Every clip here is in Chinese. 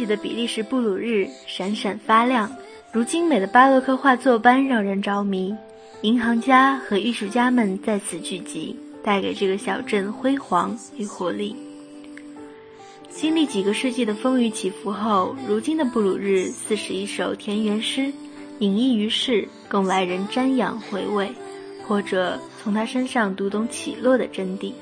十四世纪的比利时布鲁日闪闪发亮，如精美的巴洛克画作般让人着迷。银行家和艺术家们在此聚集，带给这个小镇辉煌与活力。经历几个世纪的风雨起伏后，如今的布鲁日似是一首田园诗，隐逸于世，供来人瞻仰回味，或者从他身上读懂起落的真谛。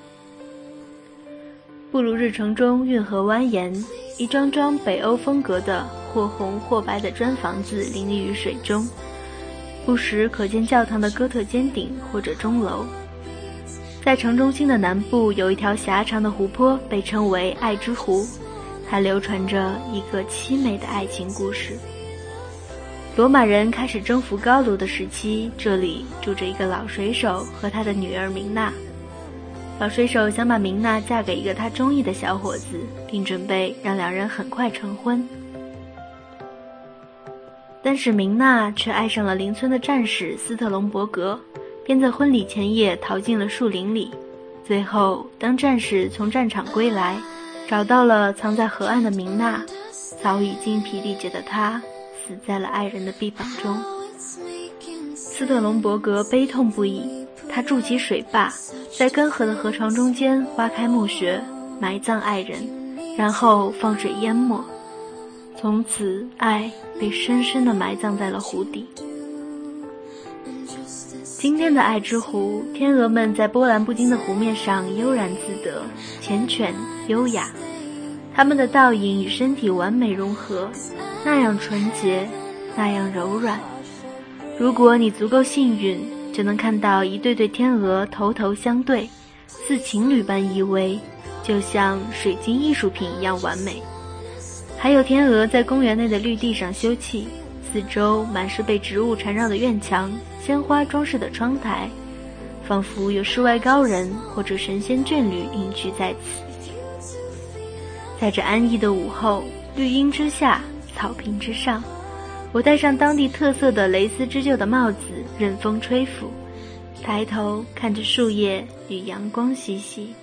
布鲁日城中运河蜿蜒，一幢幢北欧风格的或红或白的砖房子林立于水中，不时可见教堂的哥特尖顶或者钟楼。在城中心的南部有一条狭长的湖泊，被称为爱之湖，它流传着一个凄美的爱情故事。罗马人开始征服高卢的时期，这里住着一个老水手和他的女儿明娜。老水手想把明娜嫁给一个他中意的小伙子，并准备让两人很快成婚。但是明娜却爱上了邻村的战士斯特隆伯格，便在婚礼前夜逃进了树林里。最后，当战士从战场归来，找到了藏在河岸的明娜，早已精疲力竭的她死在了爱人的臂膀中。斯特隆伯格悲痛不已，他筑起水坝。在干涸的河床中间挖开墓穴，埋葬爱人，然后放水淹没。从此，爱被深深地埋葬在了湖底。今天的爱之湖，天鹅们在波澜不惊的湖面上悠然自得，缱绻优雅。它们的倒影与身体完美融合，那样纯洁，那样柔软。如果你足够幸运。就能看到一对对天鹅头头相对，似情侣般依偎，就像水晶艺术品一样完美。还有天鹅在公园内的绿地上休憩，四周满是被植物缠绕的院墙、鲜花装饰的窗台，仿佛有世外高人或者神仙眷侣隐居在此。在这安逸的午后，绿荫之下，草坪之上。我戴上当地特色的蕾丝织就的帽子，任风吹拂，抬头看着树叶与阳光嬉戏。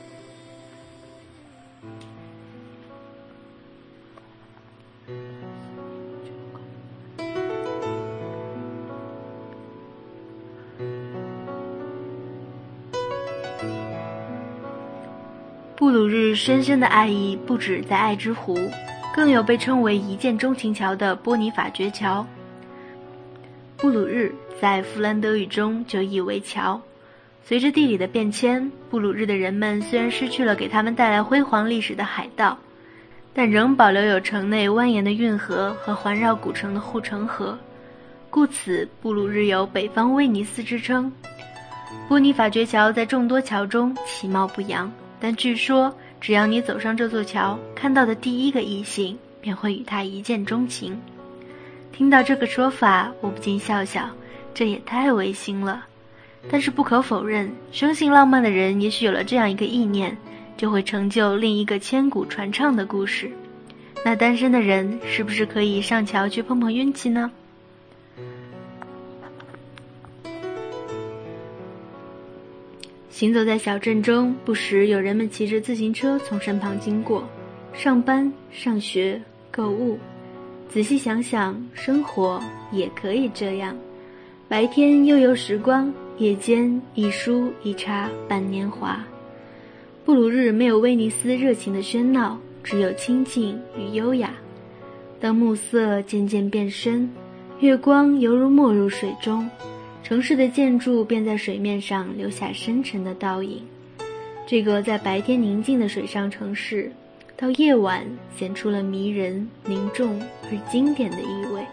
布鲁日深深的爱意不止在爱之湖。更有被称为一见钟情桥的波尼法爵桥。布鲁日在弗兰德语中就意为桥。随着地理的变迁，布鲁日的人们虽然失去了给他们带来辉煌历史的海盗，但仍保留有城内蜿蜒的运河和环绕古城的护城河，故此布鲁日有“北方威尼斯”之称。波尼法爵桥在众多桥中其貌不扬，但据说。只要你走上这座桥，看到的第一个异性便会与他一见钟情。听到这个说法，我不禁笑笑，这也太违心了。但是不可否认，生性浪漫的人也许有了这样一个意念，就会成就另一个千古传唱的故事。那单身的人是不是可以上桥去碰碰运气呢？行走在小镇中，不时有人们骑着自行车从身旁经过，上班、上学、购物。仔细想想，生活也可以这样：白天悠游时光，夜间一书一茶伴年华。布鲁日没有威尼斯热情的喧闹，只有清静与优雅。当暮色渐渐变深，月光犹如没入水中。城市的建筑便在水面上留下深沉的倒影。这个在白天宁静的水上城市，到夜晚显出了迷人、凝重而经典的意味。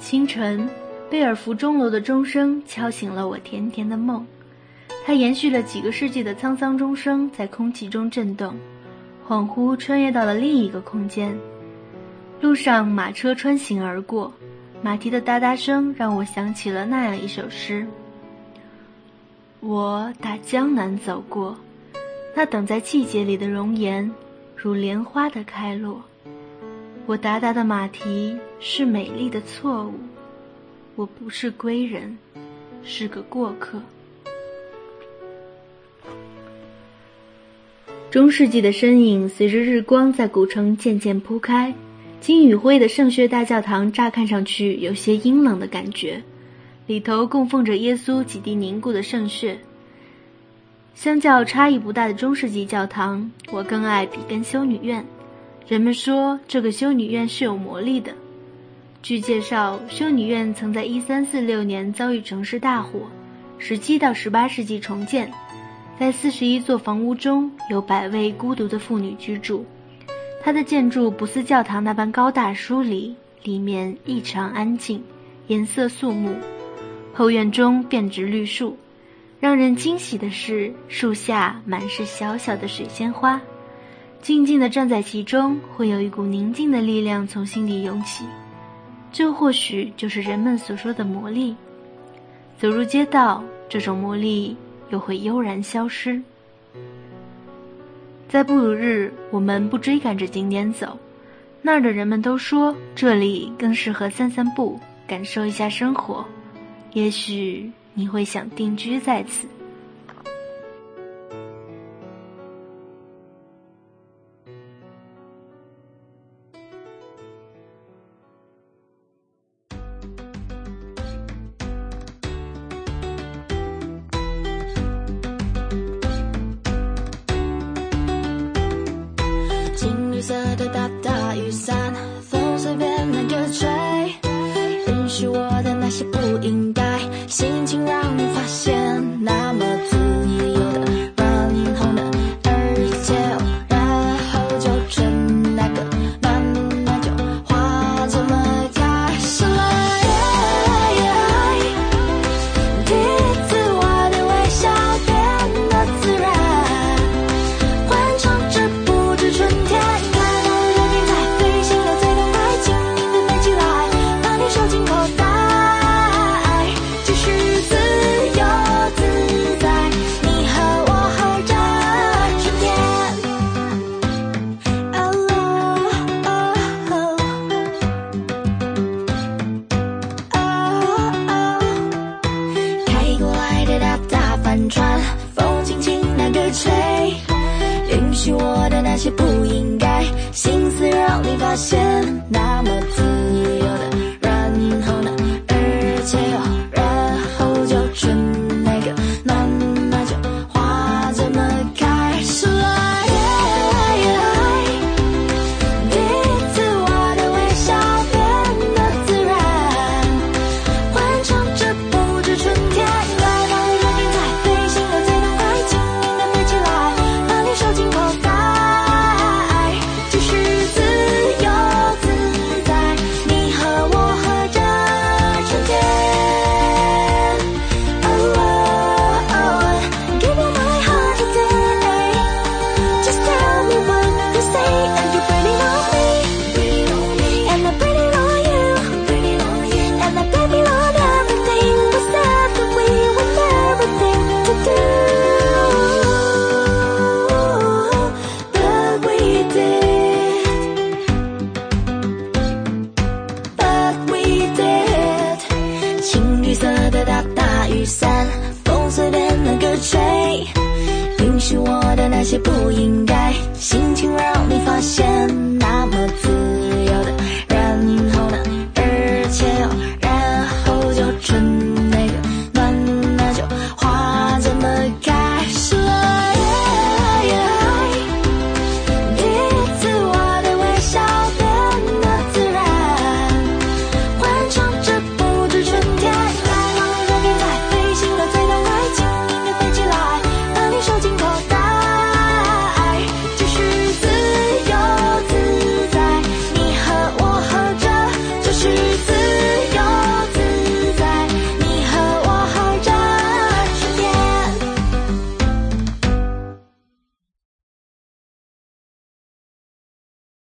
清晨，贝尔福钟楼的钟声敲醒了我甜甜的梦，它延续了几个世纪的沧桑钟声，在空气中震动，恍惚穿越到了另一个空间。路上马车穿行而过，马蹄的哒哒声让我想起了那样一首诗：我打江南走过，那等在季节里的容颜，如莲花的开落。我达达的马蹄是美丽的错误，我不是归人，是个过客。中世纪的身影随着日光在古城渐渐铺开，金与灰的圣血大教堂乍看上去有些阴冷的感觉，里头供奉着耶稣几滴凝固的圣血。相较差异不大的中世纪教堂，我更爱比根修女院。人们说这个修女院是有魔力的。据介绍，修女院曾在1346年遭遇城市大火，17到18世纪重建。在41座房屋中有百位孤独的妇女居住。它的建筑不似教堂那般高大疏离，里面异常安静，颜色肃穆。后院中遍植绿树，让人惊喜的是，树下满是小小的水仙花。静静地站在其中，会有一股宁静的力量从心底涌起，这或许就是人们所说的魔力。走入街道，这种魔力又会悠然消失。在布鲁日，我们不追赶着景点走，那儿的人们都说这里更适合散散步，感受一下生活。也许你会想定居在此。些不应该，心情让你发现。